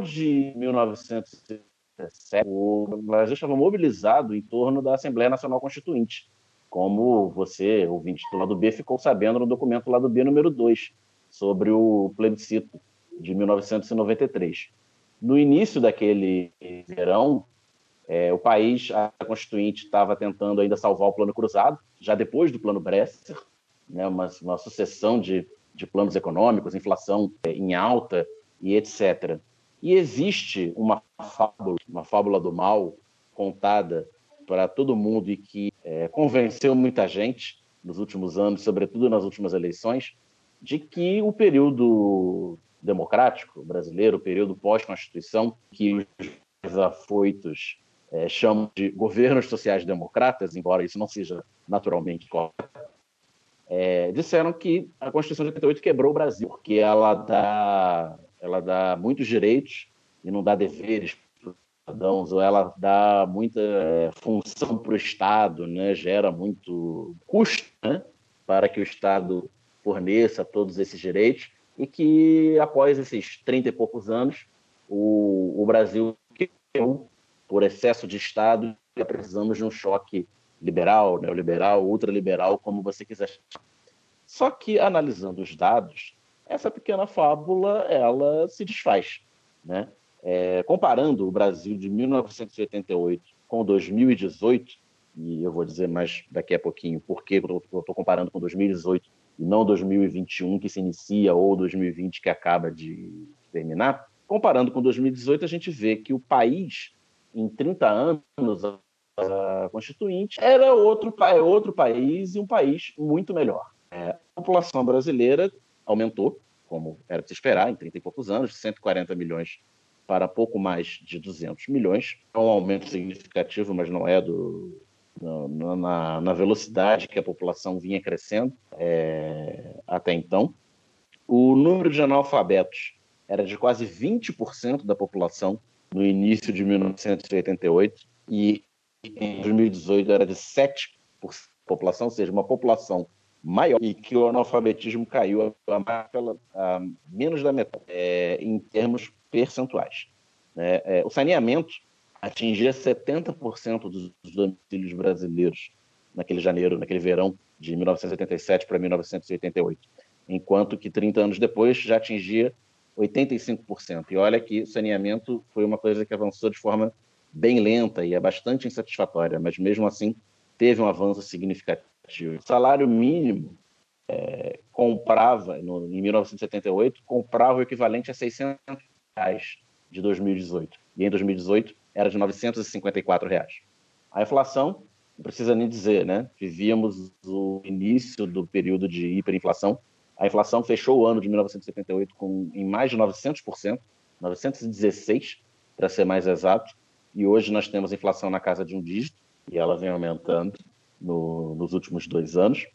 de 1917, o Brasil estava mobilizado em torno da Assembleia Nacional Constituinte, como você, ouvinte do lado B, ficou sabendo no documento lado B número 2, sobre o plebiscito de 1993. No início daquele verão, é, o país, a Constituinte, estava tentando ainda salvar o Plano Cruzado, já depois do Plano Bresser, né, uma, uma sucessão de, de planos econômicos, inflação é, em alta e etc. E existe uma fábula, uma fábula do mal contada para todo mundo e que é, convenceu muita gente nos últimos anos, sobretudo nas últimas eleições, de que o período democrático brasileiro, o período pós-constituição, que os afoitos é, chamam de governos sociais-democratas, embora isso não seja naturalmente correto, é, disseram que a Constituição de 88 quebrou o Brasil, porque ela dá, ela dá muitos direitos e não dá deveres para os cidadãos, ou ela dá muita é, função para o Estado, né, gera muito custo né, para que o Estado forneça todos esses direitos, e que após esses 30 e poucos anos, o, o Brasil por excesso de Estado precisamos de um choque liberal, neoliberal, ultraliberal, como você quiser. Só que analisando os dados, essa pequena fábula ela se desfaz, né? É, comparando o Brasil de 1988 com 2018, e eu vou dizer mais daqui a pouquinho por que eu estou comparando com 2018 e não 2021 que se inicia ou 2020 que acaba de terminar, comparando com 2018, a gente vê que o país, em 30 anos, a Constituinte, era outro, outro país e um país muito melhor. É, a população brasileira aumentou, como era de se esperar, em 30 e poucos anos, de 140 milhões para pouco mais de 200 milhões. É um aumento significativo, mas não é do, na, na, velocidade que a população vinha crescendo é, até então. O número de analfabetos era de quase 20% da população no início de 1988 e em 2018 era de 7% da população, ou seja, uma população maior e que o analfabetismo caiu a, a, a menos da metade é, em termos percentuais. É, é, o saneamento atingia 70% dos domicílios brasileiros naquele janeiro, naquele verão de 1987 para 1988, enquanto que 30 anos depois já atingia 85%. E olha que saneamento foi uma coisa que avançou de forma bem lenta e é bastante insatisfatória, mas mesmo assim teve um avanço significativo. O salário mínimo é, comprava, no, em 1978, comprava o equivalente a 600 reais de 2018. E em 2018 era de 954 reais. A inflação, não precisa nem dizer, né? Vivíamos o início do período de hiperinflação. A inflação fechou o ano de 1978 com, em mais de 900%, 916, para ser mais exato. E hoje nós temos inflação na casa de um dígito, e ela vem aumentando no, nos últimos dois anos.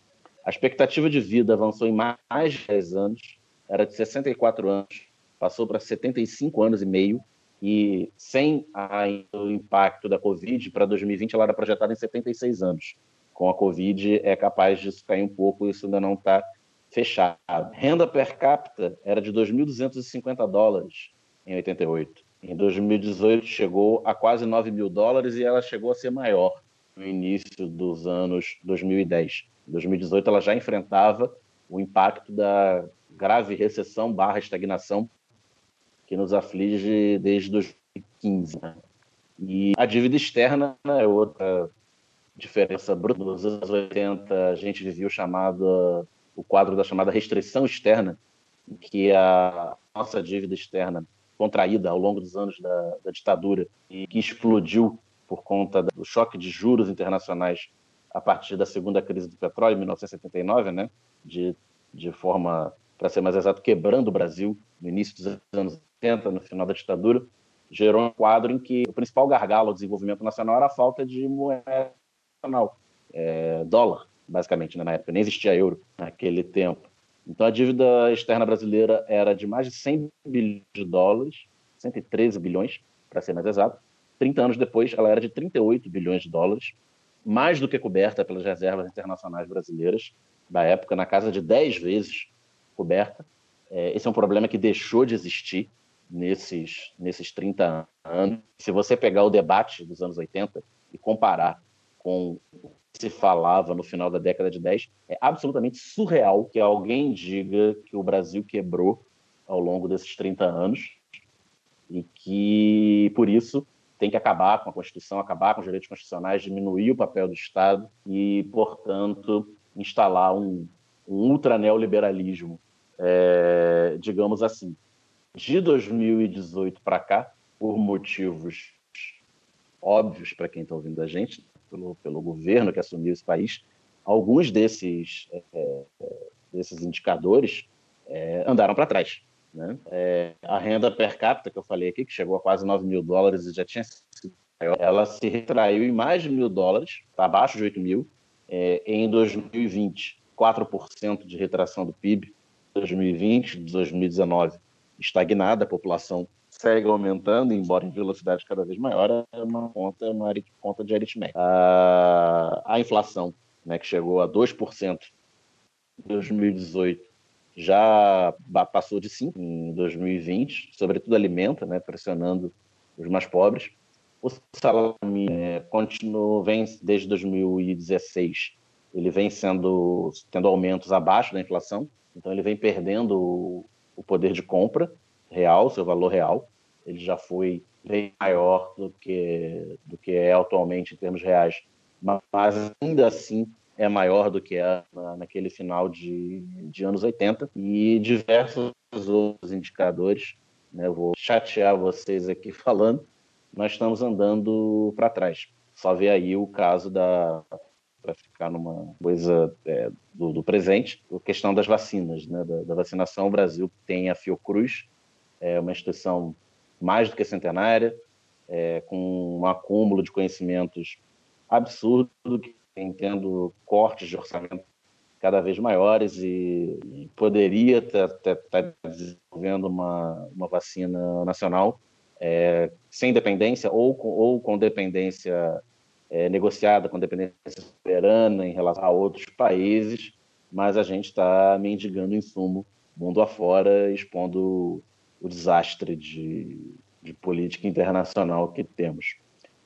A expectativa de vida avançou em mais de 10 anos, era de 64 anos, passou para 75 anos e meio, e sem a, o impacto da Covid, para 2020 ela era projetada em 76 anos. Com a Covid é capaz disso cair um pouco, isso ainda não está fechado. Renda per capita era de 2.250 dólares em 88. Em 2018 chegou a quase 9 mil dólares e ela chegou a ser maior no início dos anos 2010. Em 2018 ela já enfrentava o impacto da grave recessão barra estagnação que nos aflige desde 2015. Né? E a dívida externa é outra diferença bruta. Nos anos 80, a gente vivia o chamado, o quadro da chamada restrição externa, que a nossa dívida externa contraída ao longo dos anos da, da ditadura e que explodiu por conta do choque de juros internacionais a partir da segunda crise do petróleo, em 1979, né? de, de forma, para ser mais exato, quebrando o Brasil no início dos anos 80, no final da ditadura, gerou um quadro em que o principal gargalo ao desenvolvimento nacional era a falta de moeda nacional, é, dólar, basicamente, né, na época, nem existia euro naquele tempo. Então a dívida externa brasileira era de mais de 100 bilhões de dólares, 113 bilhões, para ser mais exato. 30 anos depois, ela era de 38 bilhões de dólares, mais do que coberta pelas reservas internacionais brasileiras da época, na casa de 10 vezes coberta. É, esse é um problema que deixou de existir nesses, nesses 30 anos. Se você pegar o debate dos anos 80 e comparar com o que se falava no final da década de 10, é absolutamente surreal que alguém diga que o Brasil quebrou ao longo desses 30 anos e que, por isso, tem que acabar com a Constituição, acabar com os direitos constitucionais, diminuir o papel do Estado e, portanto, instalar um, um ultra neoliberalismo, é, digamos assim. De 2018 para cá, por motivos óbvios para quem está ouvindo a gente, pelo, pelo governo que assumiu esse país, alguns desses, é, é desses indicadores é, andaram para trás. Né? É, a renda per capita que eu falei aqui, que chegou a quase 9 mil dólares e já tinha sido maior, ela se retraiu em mais de mil dólares, abaixo de 8 mil, é, em 2020. 4% de retração do PIB, 2020, 2019 estagnada, a população segue aumentando, embora em velocidade cada vez maior, é uma conta, uma conta de aritmética. A, a inflação, né, que chegou a 2% em 2018, já passou de 5 em 2020, sobretudo alimenta, né, pressionando os mais pobres. O salário é, continua, vem desde 2016, ele vem sendo tendo aumentos abaixo da inflação, então ele vem perdendo o, o poder de compra real, seu valor real. Ele já foi bem maior do que do que é atualmente em termos reais, mas ainda assim é maior do que é na, naquele final de, de anos 80 e diversos outros indicadores. Né, vou chatear vocês aqui falando, nós estamos andando para trás. Só ver aí o caso da para ficar numa coisa é, do, do, presente, a questão das vacinas, né, da, da, vacinação. O Brasil tem a Fiocruz, é uma instituição mais do que centenária, é, com um acúmulo de conhecimentos absurdo, que tem tendo cortes de orçamento cada vez maiores e poderia estar tá, tá, tá desenvolvendo uma, uma vacina nacional é, sem dependência ou com, ou com dependência é, negociada, com dependência soberana em relação a outros países, mas a gente está mendigando insumo mundo afora, expondo o desastre de, de política internacional que temos.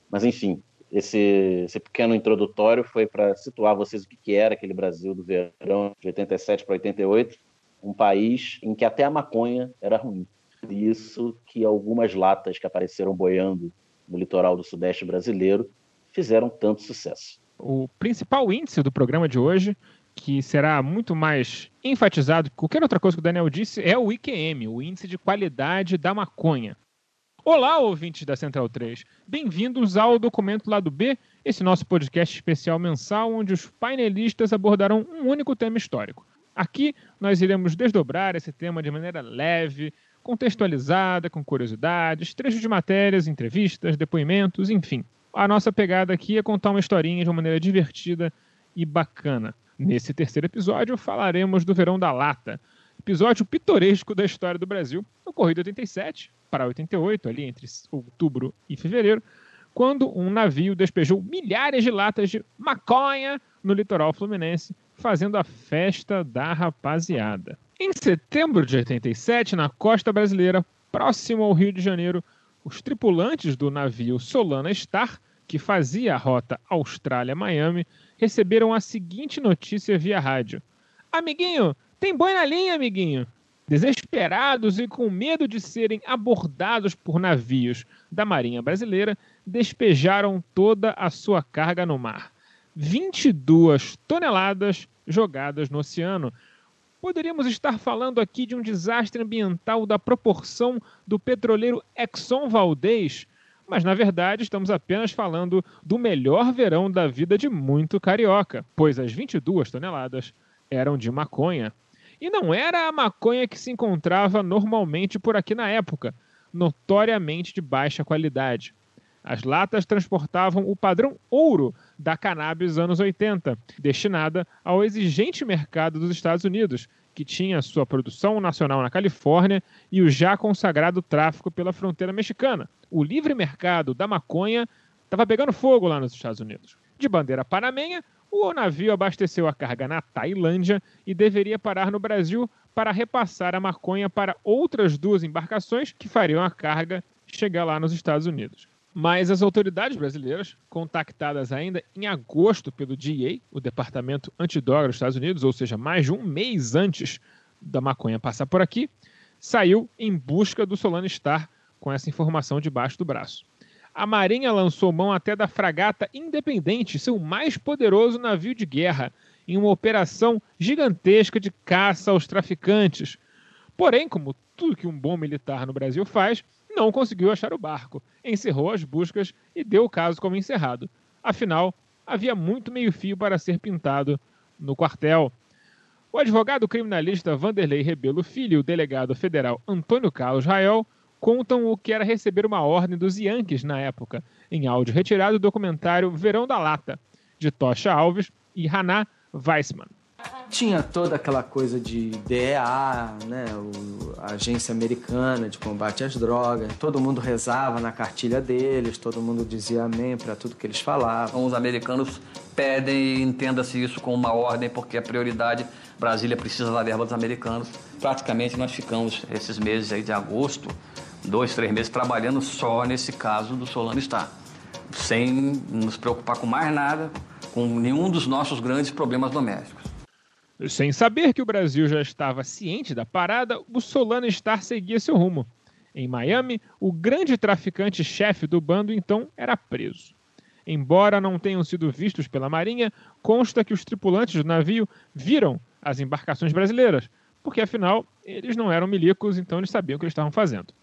Mas, enfim, esse, esse pequeno introdutório foi para situar vocês o que, que era aquele Brasil do verão de 87 para 88, um país em que até a maconha era ruim. Por isso que algumas latas que apareceram boiando no litoral do sudeste brasileiro fizeram tanto sucesso. O principal índice do programa de hoje, que será muito mais enfatizado que qualquer outra coisa que o Daniel disse, é o IQM, o Índice de Qualidade da Maconha. Olá, ouvintes da Central 3. Bem-vindos ao Documento Lado B, esse nosso podcast especial mensal onde os painelistas abordarão um único tema histórico. Aqui nós iremos desdobrar esse tema de maneira leve, contextualizada, com curiosidades, trechos de matérias, entrevistas, depoimentos, enfim. A nossa pegada aqui é contar uma historinha de uma maneira divertida e bacana. Nesse terceiro episódio falaremos do Verão da Lata, episódio pitoresco da história do Brasil, ocorrido em 87, para 88, ali entre outubro e fevereiro, quando um navio despejou milhares de latas de maconha no litoral fluminense, fazendo a festa da rapaziada. Em setembro de 87, na costa brasileira, próximo ao Rio de Janeiro, os tripulantes do navio Solana Star, que fazia a rota Austrália-Miami, receberam a seguinte notícia via rádio: Amiguinho, tem boi na linha, amiguinho. Desesperados e com medo de serem abordados por navios da Marinha Brasileira, despejaram toda a sua carga no mar. 22 toneladas jogadas no oceano. Poderíamos estar falando aqui de um desastre ambiental da proporção do petroleiro Exxon Valdez, mas na verdade estamos apenas falando do melhor verão da vida de muito carioca, pois as 22 toneladas eram de maconha. E não era a maconha que se encontrava normalmente por aqui na época, notoriamente de baixa qualidade. As latas transportavam o padrão ouro da cannabis anos 80, destinada ao exigente mercado dos Estados Unidos, que tinha sua produção nacional na Califórnia e o já consagrado tráfico pela fronteira mexicana. O livre mercado da maconha estava pegando fogo lá nos Estados Unidos. De bandeira panamenha, o navio abasteceu a carga na Tailândia e deveria parar no Brasil para repassar a maconha para outras duas embarcações que fariam a carga chegar lá nos Estados Unidos. Mas as autoridades brasileiras, contactadas ainda em agosto pelo DEA, o Departamento Antidroga dos Estados Unidos, ou seja, mais de um mês antes da maconha passar por aqui, saiu em busca do Solano Star com essa informação debaixo do braço. A Marinha lançou mão até da fragata Independente, seu mais poderoso navio de guerra, em uma operação gigantesca de caça aos traficantes. Porém, como tudo que um bom militar no Brasil faz, não conseguiu achar o barco, encerrou as buscas e deu o caso como encerrado. Afinal, havia muito meio-fio para ser pintado no quartel. O advogado criminalista Vanderlei Rebelo Filho e o delegado federal Antônio Carlos Rael contam o que era receber uma ordem dos Yankees na época, em áudio retirado do documentário Verão da Lata, de Tocha Alves e Haná Weissman. Tinha toda aquela coisa de DEA, né, o, a agência americana de combate às drogas. Todo mundo rezava na cartilha deles, todo mundo dizia amém para tudo que eles falavam. Os americanos pedem, entenda-se isso como uma ordem, porque a prioridade Brasília precisa da verba dos americanos. Praticamente nós ficamos esses meses aí de agosto, dois, três meses trabalhando só nesse caso do Solano Star, sem nos preocupar com mais nada, com nenhum dos nossos grandes problemas domésticos. Sem saber que o Brasil já estava ciente da parada, o Solano Star seguia seu rumo. Em Miami, o grande traficante-chefe do bando então era preso. Embora não tenham sido vistos pela Marinha, consta que os tripulantes do navio viram as embarcações brasileiras, porque afinal eles não eram milicos, então eles sabiam o que eles estavam fazendo.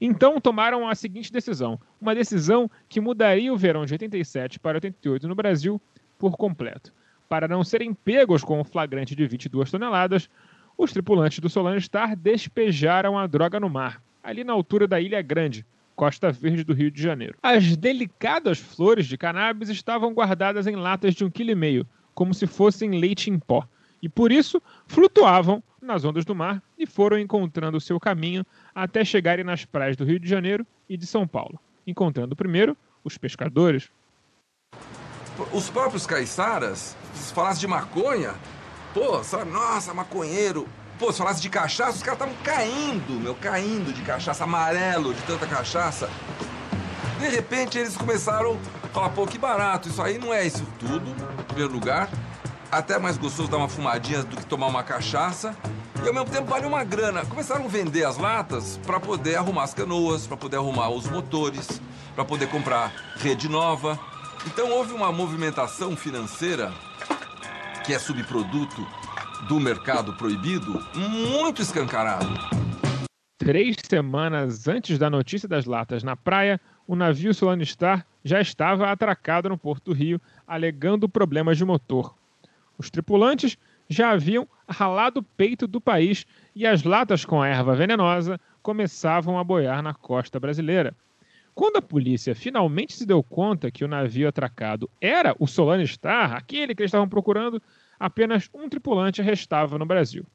Então tomaram a seguinte decisão, uma decisão que mudaria o verão de 87 para 88 no Brasil por completo. Para não serem pegos com o flagrante de 22 toneladas, os tripulantes do Solano Star despejaram a droga no mar, ali na altura da Ilha Grande, Costa Verde do Rio de Janeiro. As delicadas flores de cannabis estavam guardadas em latas de um quilo e meio, como se fossem leite em pó, e por isso flutuavam nas ondas do mar e foram encontrando seu caminho até chegarem nas praias do Rio de Janeiro e de São Paulo, encontrando primeiro os pescadores, os próprios caiçaras, se falasse de maconha, pô, sabe, nossa, maconheiro. Pô, se falasse de cachaça, os caras estavam caindo, meu, caindo de cachaça, amarelo de tanta cachaça. De repente eles começaram a falar, pô, que barato, isso aí não é isso tudo, em primeiro lugar. Até mais gostoso dar uma fumadinha do que tomar uma cachaça. E ao mesmo tempo vale uma grana. Começaram a vender as latas para poder arrumar as canoas, para poder arrumar os motores, para poder comprar rede nova. Então houve uma movimentação financeira que é subproduto do mercado proibido muito escancarado. Três semanas antes da notícia das latas na praia, o navio Solano Star já estava atracado no Porto Rio, alegando problemas de motor. Os tripulantes já haviam ralado o peito do país e as latas com a erva venenosa começavam a boiar na costa brasileira. Quando a polícia finalmente se deu conta que o navio atracado era o Solano Star, aquele que eles estavam procurando, apenas um tripulante restava no Brasil.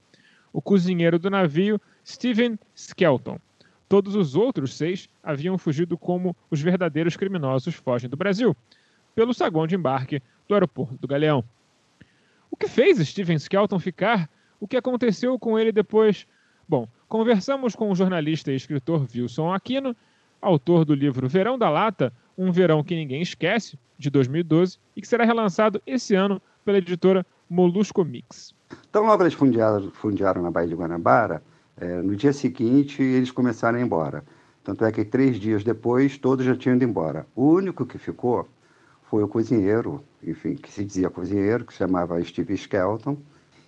O cozinheiro do navio, Steven Skelton. Todos os outros seis haviam fugido como os verdadeiros criminosos fogem do Brasil, pelo saguão de embarque do aeroporto do Galeão. O que fez Steven Skelton ficar? O que aconteceu com ele depois? Bom, conversamos com o jornalista e escritor Wilson Aquino autor do livro Verão da Lata, Um Verão que Ninguém Esquece, de 2012, e que será relançado esse ano pela editora Molusco Mix. Então, logo eles fundiaram, na Baía de Guanabara, é, no dia seguinte eles começaram a ir embora. Tanto é que três dias depois todos já tinham ido embora. O único que ficou foi o cozinheiro, enfim, que se dizia cozinheiro, que se chamava Steve Skelton,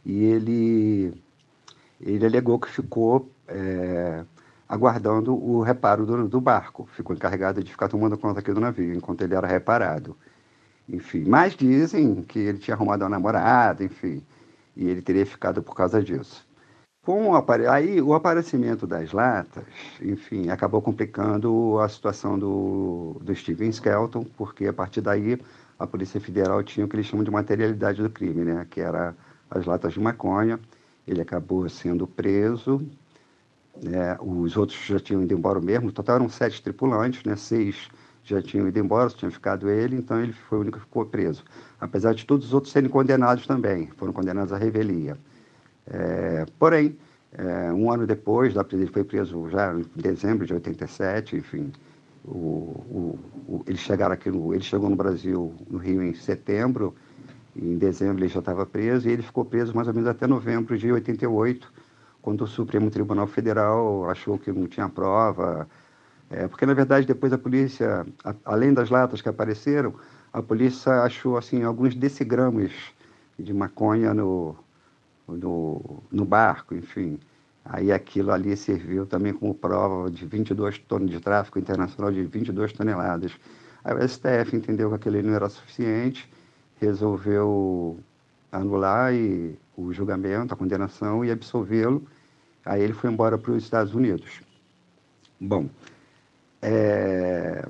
e ele, ele alegou que ficou é, aguardando o reparo do, do, barco. Ficou encarregado de ficar tomando conta aqui do navio, enquanto ele era reparado. Enfim, mas dizem que ele tinha arrumado uma namorada, enfim, e ele teria ficado por causa disso. Com o apare... Aí o aparecimento das latas, enfim, acabou complicando a situação do, do Steven Skelton, porque a partir daí a Polícia Federal tinha o que eles chamam de materialidade do crime, né? que era as latas de maconha. Ele acabou sendo preso é, os outros já tinham ido embora mesmo. No total eram sete tripulantes, né? seis já tinham ido embora, só tinha ficado ele, então ele foi o único que ficou preso. Apesar de todos os outros serem condenados também, foram condenados à revelia. É, porém, É, um ano depois, ele foi preso já em dezembro de 87, enfim. O, o, o, eles chegaram aqui no, ele chegou no Brasil, no Rio, em setembro, em dezembro ele já estava preso, e ele ficou preso mais ou menos até novembro de 88, quando o Supremo Tribunal Federal achou que não tinha prova, é, porque na verdade depois a polícia, a, além das latas que apareceram, a polícia achou assim alguns decigramas de maconha no, no, no barco, enfim. Aí aquilo ali serviu também como prova de 22 toneladas de tráfico internacional de 22 toneladas. Aí o STF entendeu que aquele não era suficiente, resolveu anular e, o julgamento, a condenação e absolvê-lo. Aí ele foi embora para os Estados Unidos. Bom, é...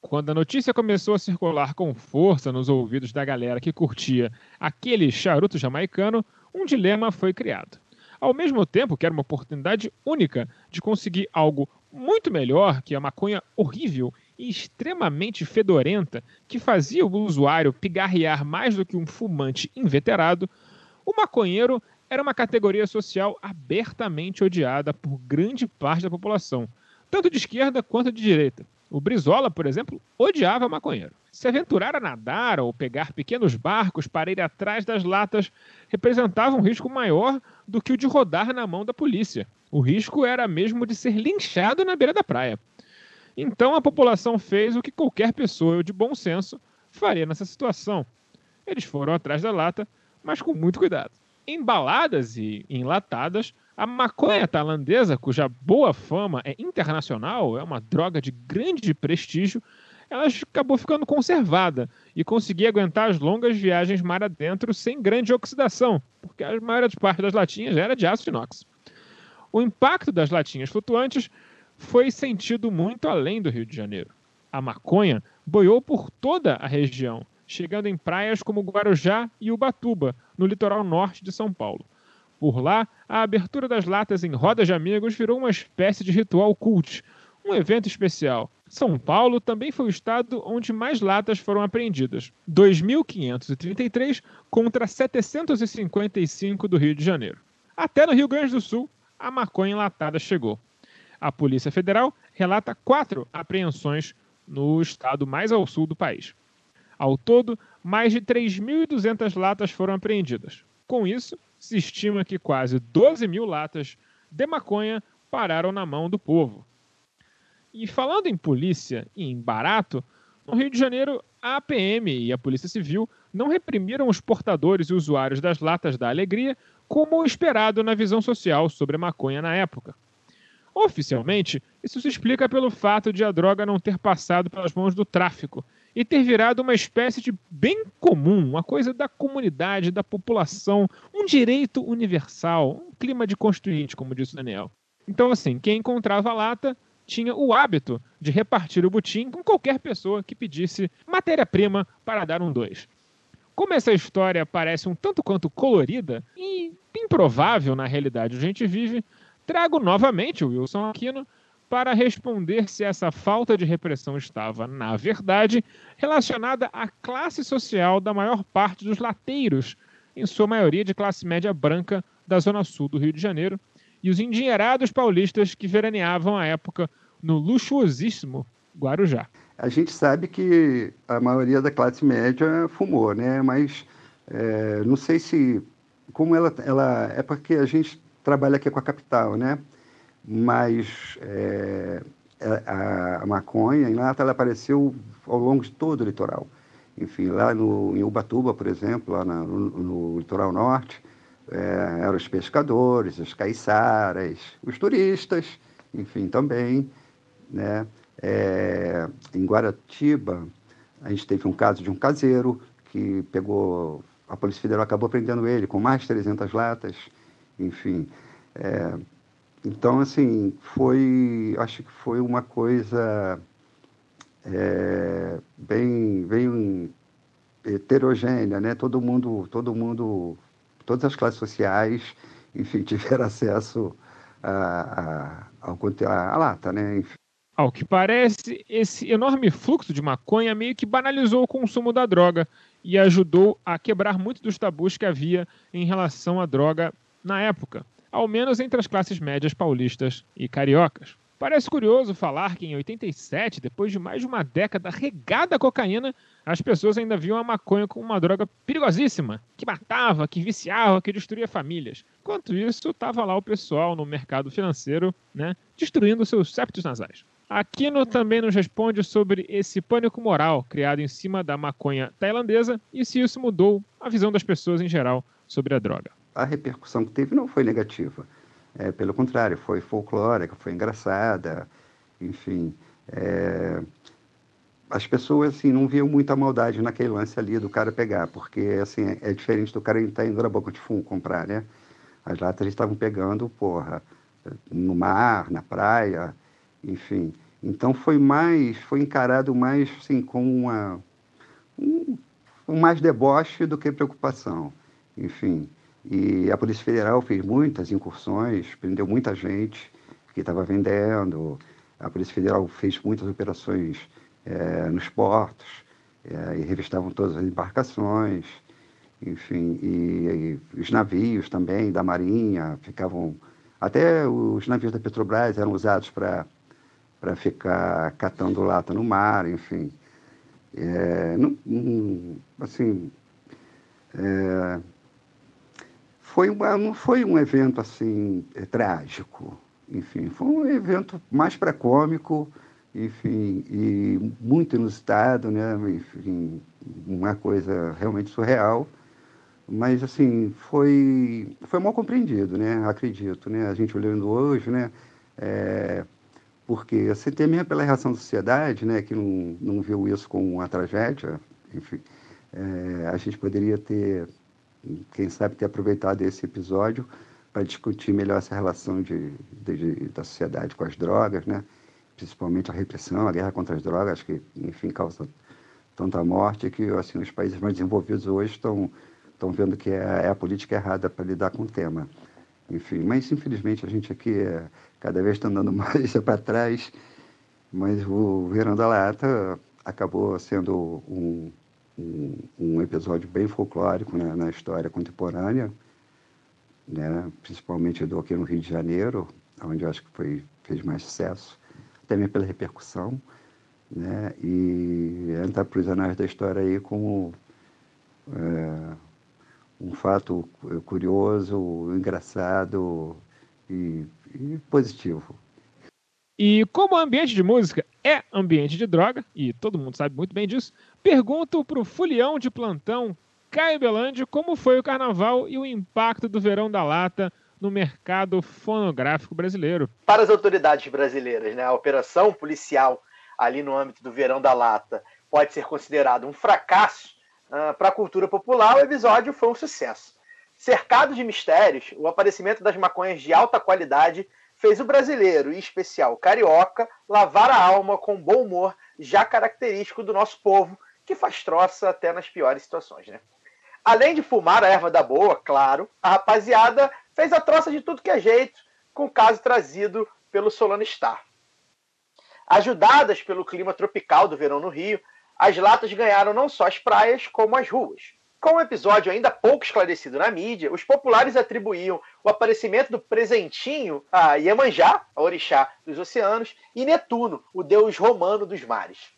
Quando a notícia começou a circular com força nos ouvidos da galera que curtia aquele charuto jamaicano, um dilema foi criado. Ao mesmo tempo que era uma oportunidade única de conseguir algo muito melhor que a maconha horrível e extremamente fedorenta que fazia o usuário pigarrear mais do que um fumante inveterado, o maconheiro era uma categoria social abertamente odiada por grande parte da população, tanto de esquerda quanto de direita. O Brizola, por exemplo, odiava maconheiro. Se aventurar a nadar ou pegar pequenos barcos para ir atrás das latas representava um risco maior do que o de rodar na mão da polícia. O risco era mesmo de ser linchado na beira da praia. Então a população fez o que qualquer pessoa de bom senso faria nessa situação. Eles foram atrás da lata, mas com muito cuidado. Embaladas e enlatadas, a maconha tailandesa, cuja boa fama é internacional, é uma droga de grande prestígio, ela acabou ficando conservada e conseguia aguentar as longas viagens mar adentro sem grande oxidação, porque a maior parte das latinhas era de aço inox. O impacto das latinhas flutuantes foi sentido muito além do Rio de Janeiro. A maconha boiou por toda a região, chegando em praias como Guarujá e Ubatuba, no litoral norte de São Paulo. Por lá, a abertura das latas em rodas de amigos virou uma espécie de ritual cult, um evento especial. São Paulo também foi o estado onde mais latas foram apreendidas, 2.533 contra 755 do Rio de Janeiro. Até no Rio Grande do Sul, a maconha enlatada chegou. A Polícia Federal relata quatro apreensões no estado mais ao sul do país. Ao todo, mais de 3.200 latas foram apreendidas. Com isso, se estima que quase 12 mil latas de maconha pararam na mão do povo. E falando em polícia e em barato, no Rio de Janeiro, a APM e a Polícia Civil não reprimiram os portadores e usuários das latas da alegria como esperado na visão social sobre a maconha na época. Oficialmente, isso se explica pelo fato de a droga não ter passado pelas mãos do tráfico e ter virado uma espécie de bem comum, uma coisa da comunidade, da população, um direito universal, um clima de constituinte, como disse o Daniel. Então, assim, quem encontrava a lata tinha o hábito de repartir o butim com qualquer pessoa que pedisse matéria-prima para dar um dois. Como essa história parece um tanto quanto colorida e improvável na realidade onde a gente vive, trago novamente o Wilson Aquino para responder se essa falta de repressão estava, na verdade, relacionada à classe social da maior parte dos lateiros, em sua maioria de classe média branca da zona sul do Rio de Janeiro, e os endinheirados paulistas que veraneavam à época no luxuosíssimo Guarujá. A gente sabe que a maioria da classe média fumou, né? Mas é, não sei se como ela, ela é porque a gente trabalha aqui com a capital, né? Mas é, a, a, maconha em lata ela apareceu ao longo de todo o litoral. Enfim, lá no, em Ubatuba, por exemplo, lá na, no, no, litoral norte, é, eram os pescadores, os caiçaras, os turistas, enfim, também. Né? É, em Guaratiba, a gente teve um caso de um caseiro que pegou, a Polícia Federal acabou prendendo ele com mais de 300 latas, enfim. É, então, assim, foi, acho que foi uma coisa é, bem, bem heterogênea, né? Todo mundo, todo mundo, todas as classes sociais, enfim, tiveram acesso a, a, ao, a, lata, né? Enfim. Ao que parece, esse enorme fluxo de maconha meio que banalizou o consumo da droga e ajudou a quebrar muito dos tabus que havia em relação à droga na época ao menos entre as classes médias paulistas e cariocas. Parece curioso falar que em 87, depois de mais de uma década regada a cocaína, as pessoas ainda viam a maconha como uma droga perigosíssima, que matava, que viciava, que destruía famílias. Enquanto isso, estava lá o pessoal no mercado financeiro, né, destruindo seus septos nasais. Aquino também nos responde sobre esse pânico moral criado em cima da maconha tailandesa e se isso mudou a visão das pessoas em geral sobre a droga. A repercussão que teve não foi negativa é, pelo contrário, foi folclórica, foi engraçada, enfim. É, as pessoas assim, não viam muita maldade naquele lance ali do cara pegar, porque assim, é diferente do cara tá indo na boca de fumo comprar, né? As latas estavam pegando, porra, no mar, na praia, enfim. Então foi mais, foi encarado mais assim, com uma, um, um mais deboche do que preocupação, enfim. E a Polícia Federal fez muitas incursões, prendeu muita gente que estava vendendo. A Polícia Federal fez muitas operações é, nos portos é, e revistavam todas as embarcações. Enfim, e, e, os navios também da Marinha ficavam. Até os navios da Petrobras eram usados para ficar catando lata no mar, enfim. É, não, assim, é, foi uma, não foi um evento assim é, trágico, enfim, foi um evento mais para cômico, enfim, e muito inusitado, né? Enfim, uma coisa realmente surreal, mas assim foi foi mal compreendido, né? Acredito, né? A gente olhando hoje, né? É, porque você tem mesmo pela reação da sociedade, né? Que não, não viu isso como uma tragédia, enfim, é, a gente poderia ter quem sabe ter aproveitado esse episódio para discutir melhor essa relação de, de, da sociedade com as drogas, né? principalmente a repressão, a guerra contra as drogas, que, enfim, causa tanta morte que assim, os países mais desenvolvidos hoje estão, estão vendo que é, é a política errada para lidar com o tema. Enfim, mas infelizmente a gente aqui é, cada vez está andando mais para trás, mas o Verão da Lata acabou sendo um, um, um episódio bem folclórico né, na história contemporânea, né, principalmente do aqui no Rio de Janeiro, onde eu acho que foi, fez mais sucesso, também pela repercussão, né, e entra para os anais da história aí como é, um fato curioso, engraçado e, e positivo. E como o ambiente de música é ambiente de droga, e todo mundo sabe muito bem disso, pergunto para o fulião de plantão Caio Belandi como foi o carnaval e o impacto do verão da lata no mercado fonográfico brasileiro. Para as autoridades brasileiras, né, a operação policial ali no âmbito do verão da lata pode ser considerado um fracasso. Uh, para a cultura popular, o episódio foi um sucesso. Cercado de mistérios, o aparecimento das maconhas de alta qualidade fez o brasileiro, em especial carioca, lavar a alma com bom humor, já característico do nosso povo, que faz troça até nas piores situações, né? Além de fumar a erva da boa, claro, a rapaziada fez a troça de tudo que é jeito, com o caso trazido pelo Solano Star. Ajudadas pelo clima tropical do verão no Rio, as latas ganharam não só as praias, como as ruas. Com o episódio ainda pouco esclarecido na mídia, os populares atribuíam o aparecimento do presentinho a Iemanjá, a orixá dos oceanos, e Netuno, o deus romano dos mares.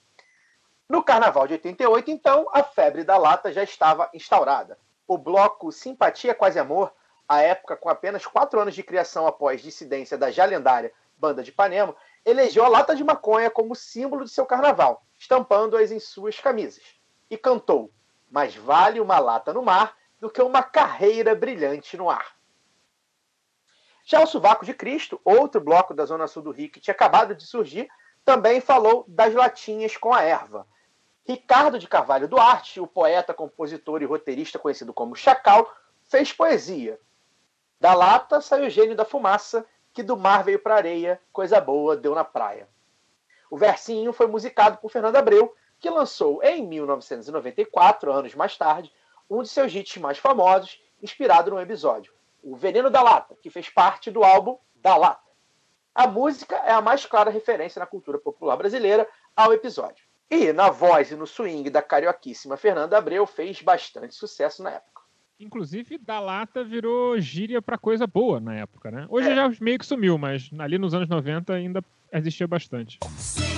No carnaval de 88, então, a febre da lata já estava instaurada. O bloco Simpatia Quase Amor, à época com apenas quatro anos de criação após dissidência da já lendária Banda de Ipanema, elegeu a lata de maconha como símbolo de seu carnaval, estampando-as em suas camisas. E cantou mais vale uma lata no mar do que uma carreira brilhante no ar. Já o Sovaco de Cristo, outro bloco da Zona Sul do Rio que tinha acabado de surgir, também falou das latinhas com a erva. Ricardo de Carvalho Duarte, o poeta, compositor e roteirista conhecido como Chacal, fez poesia. Da lata saiu o gênio da fumaça, que do mar veio para areia, coisa boa deu na praia. O versinho foi musicado por Fernando Abreu que lançou em 1994, anos mais tarde, um de seus hits mais famosos, inspirado num episódio, O Veneno da Lata, que fez parte do álbum Da Lata. A música é a mais clara referência na cultura popular brasileira ao episódio. E, na voz e no swing da carioquíssima Fernanda Abreu, fez bastante sucesso na época. Inclusive, da lata virou gíria pra coisa boa na época, né? Hoje É. já meio que sumiu, mas ali nos anos 90 ainda existia bastante. Swing,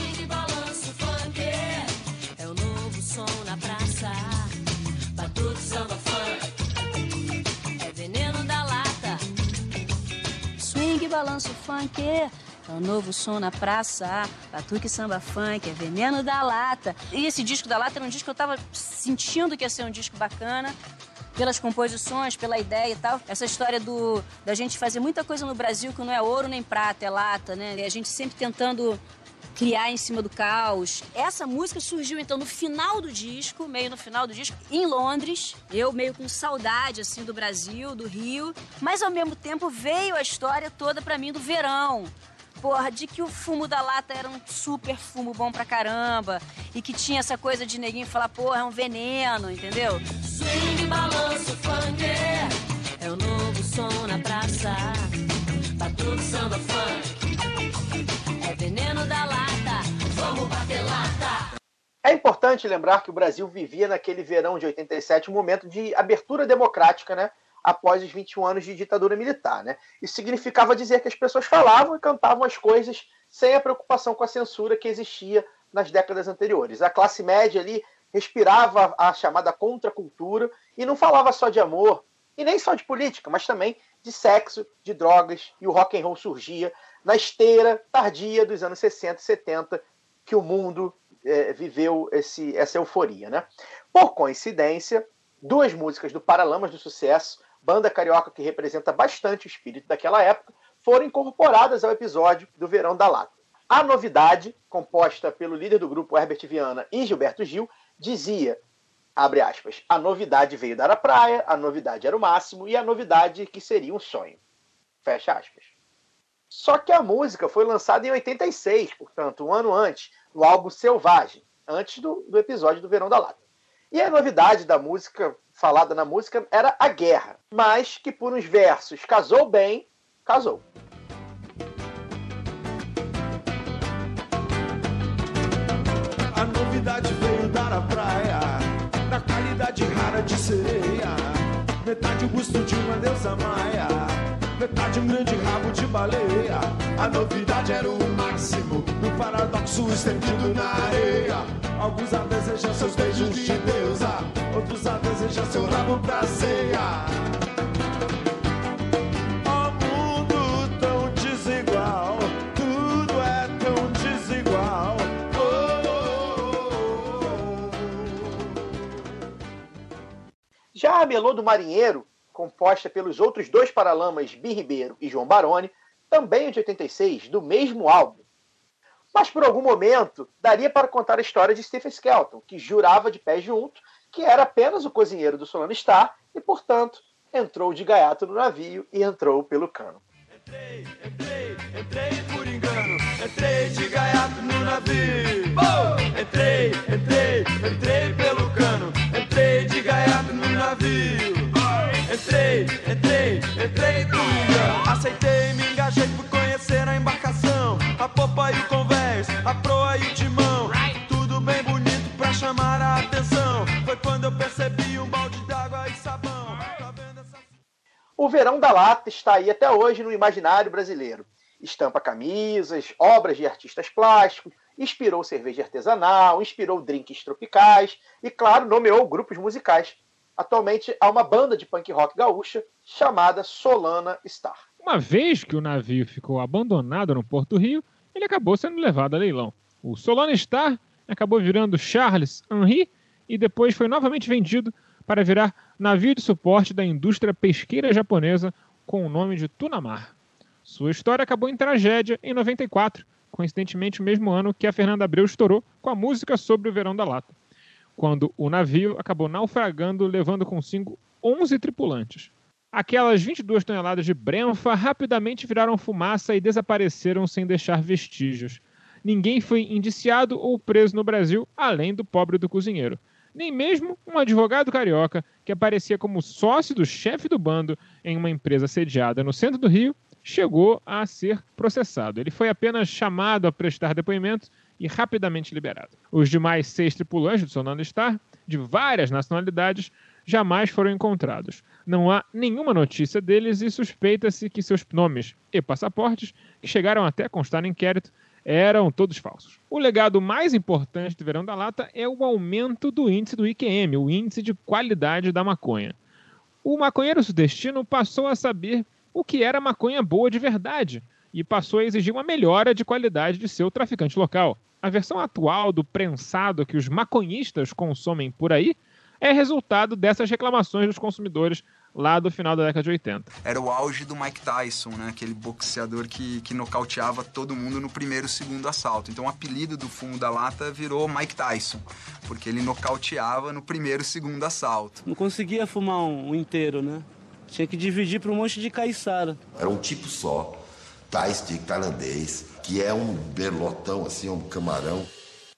funk É o novo som na praça Batuque, samba, funk É veneno da lata E esse disco da lata era um disco que eu tava sentindo que ia ser um disco bacana pelas composições, pela ideia e tal. Essa história do da gente fazer muita coisa no Brasil que não é ouro nem prata, é lata, né? E a gente sempre tentando criar em cima do caos. Essa música surgiu então no final do disco, meio no final do disco, em Londres. Eu meio com saudade assim do Brasil, do Rio, mas ao mesmo tempo veio a história toda pra mim do verão. Porra, de que o fumo da lata era um super fumo bom pra caramba. E que tinha essa coisa de neguinho falar, porra, é um veneno, entendeu? Swing, balanço, funk É o novo som na praça Batuque, samba, funk É veneno da lata É importante lembrar que o Brasil vivia naquele verão de 87 um momento de abertura democrática, né? Após os 21 anos de ditadura militar, né? Isso significava dizer que as pessoas falavam e cantavam as coisas sem a preocupação com a censura que existia nas décadas anteriores. A classe média ali respirava a chamada contracultura e não falava só de amor e nem só de política, mas também de sexo, de drogas e o rock and roll surgia na esteira tardia dos anos 60 e 70 que o mundo eh, viveu esse, essa euforia, né? Por coincidência, duas músicas do Paralamas do Sucesso, banda carioca que representa bastante o espírito daquela época, foram incorporadas ao episódio do Verão da Lata. A novidade, composta pelo líder do grupo Herbert Viana e Gilberto Gil, dizia, abre aspas, a novidade veio dar a praia, a novidade era o máximo e a novidade que seria um sonho. Fecha aspas. Só que a música foi lançada em 86, portanto, um ano antes, no álbum Selvagem, antes do, do episódio do Verão da Lata. E a novidade da música, falada na música, era a guerra, mas que por uns versos casou bem, casou. A novidade veio dar a praia, na qualidade rara de sereia. Metade o busto de uma deusa maia, metade um grande rabo de baleia. A novidade era o máximo, no paradoxo estendido na areia. Alguns a desejam seus beijos de deusa, outros a desejam seu rabo pra ceia. Ó mundo tão desigual, tudo é tão desigual. Já a Melô do Marinheiro, composta pelos outros dois paralamas, Bi Ribeiro e João Baroni, também de 86, do mesmo álbum. Mas por algum momento, daria para contar a história de Stephen Skelton, que jurava de pé junto que era apenas o cozinheiro do Solano Star e, portanto, entrou de gaiato no navio e entrou pelo cano. Entrei, entrei, entrei por engano, entrei de gaiato no navio. Oh! Entrei, entrei, entrei pelo cano, entrei de gaiato no navio. Entrei, entrei, entrei por engano, aceitei, me engajei, fui conhecer a embarcação, a popa e o convés, a proa e o timão. Tudo bem bonito pra chamar a atenção. Foi quando eu percebi um balde d'água e sabão. Tá essa O Verão da Lata está aí até hoje no imaginário brasileiro. Estampa camisas, obras de artistas plásticos, inspirou cerveja artesanal, inspirou drinks tropicais e, claro, nomeou grupos musicais. Atualmente há uma banda de punk rock gaúcha chamada Solana Star. Uma vez que o navio ficou abandonado no Porto Rio, ele acabou sendo levado a leilão. O Solana Star acabou virando Charles Henry e depois foi novamente vendido para virar navio de suporte da indústria pesqueira japonesa com o nome de Tunamar. Sua história acabou em tragédia em 94, coincidentemente o mesmo ano que a Fernanda Abreu estourou com a música sobre o Verão da Lata, quando o navio acabou naufragando, levando consigo 11 tripulantes. Aquelas 22 toneladas de brenfa rapidamente viraram fumaça e desapareceram sem deixar vestígios. Ninguém foi indiciado ou preso no Brasil, além do pobre do cozinheiro. Nem mesmo um advogado carioca que aparecia como sócio do chefe do bando em uma empresa sediada no centro do Rio chegou a ser processado. Ele foi apenas chamado a prestar depoimento e rapidamente liberado. Os demais seis tripulantes do Sonando Star de várias nacionalidades, jamais foram encontrados. Não há nenhuma notícia deles e suspeita-se que seus nomes e passaportes, que chegaram até constar no inquérito, eram todos falsos. O legado mais importante do Verão da Lata é o aumento do índice do IQM, o índice de qualidade da maconha. O maconheiro sudestino passou a saber o que era maconha boa de verdade e passou a exigir uma melhora de qualidade de seu traficante local. A versão atual do prensado que os maconhistas consomem por aí é resultado dessas reclamações dos consumidores lá do final da década de 80. Era o auge do Mike Tyson, né? Aquele boxeador que, que nocauteava todo mundo no primeiro e segundo assalto. Então o apelido do fumo da lata virou Mike Tyson, porque ele nocauteava no primeiro e segundo assalto. Não conseguia fumar um, inteiro, né? Tinha que dividir para um monte de caiçara. Era um tipo só, Thai stick tailandês, que é um berlotão, assim, um camarão.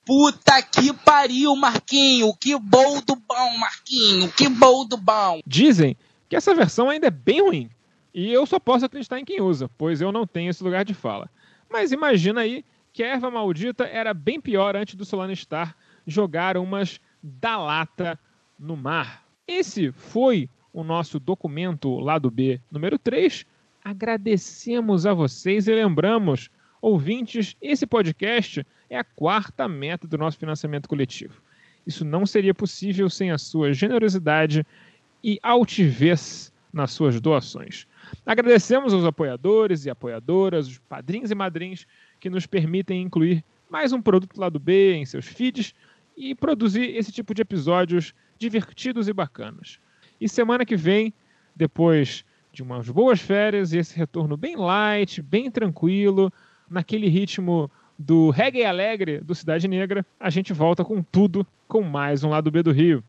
Puta que pariu, Marquinho! Que boldo bom, Marquinho! Que boldo bom! Dizem que essa versão ainda é bem ruim. E eu só posso acreditar em quem usa, pois eu não tenho esse lugar de fala. Mas imagina aí que a erva maldita era bem pior antes do Solano Star jogar umas da lata no mar. Esse foi o nosso documento lado B número 3. Agradecemos a vocês e lembramos, ouvintes, esse podcast é a quarta meta do nosso financiamento coletivo. Isso não seria possível sem a sua generosidade e altivez nas suas doações. Agradecemos aos apoiadores e apoiadoras, os padrinhos e madrinhos que nos permitem incluir mais um produto lado B em seus feeds e produzir esse tipo de episódios divertidos e bacanas. E semana que vem, depois de umas boas férias e esse retorno bem light, bem tranquilo, naquele ritmo do reggae alegre do Cidade Negra, a gente volta com tudo com mais um lado B do Rio.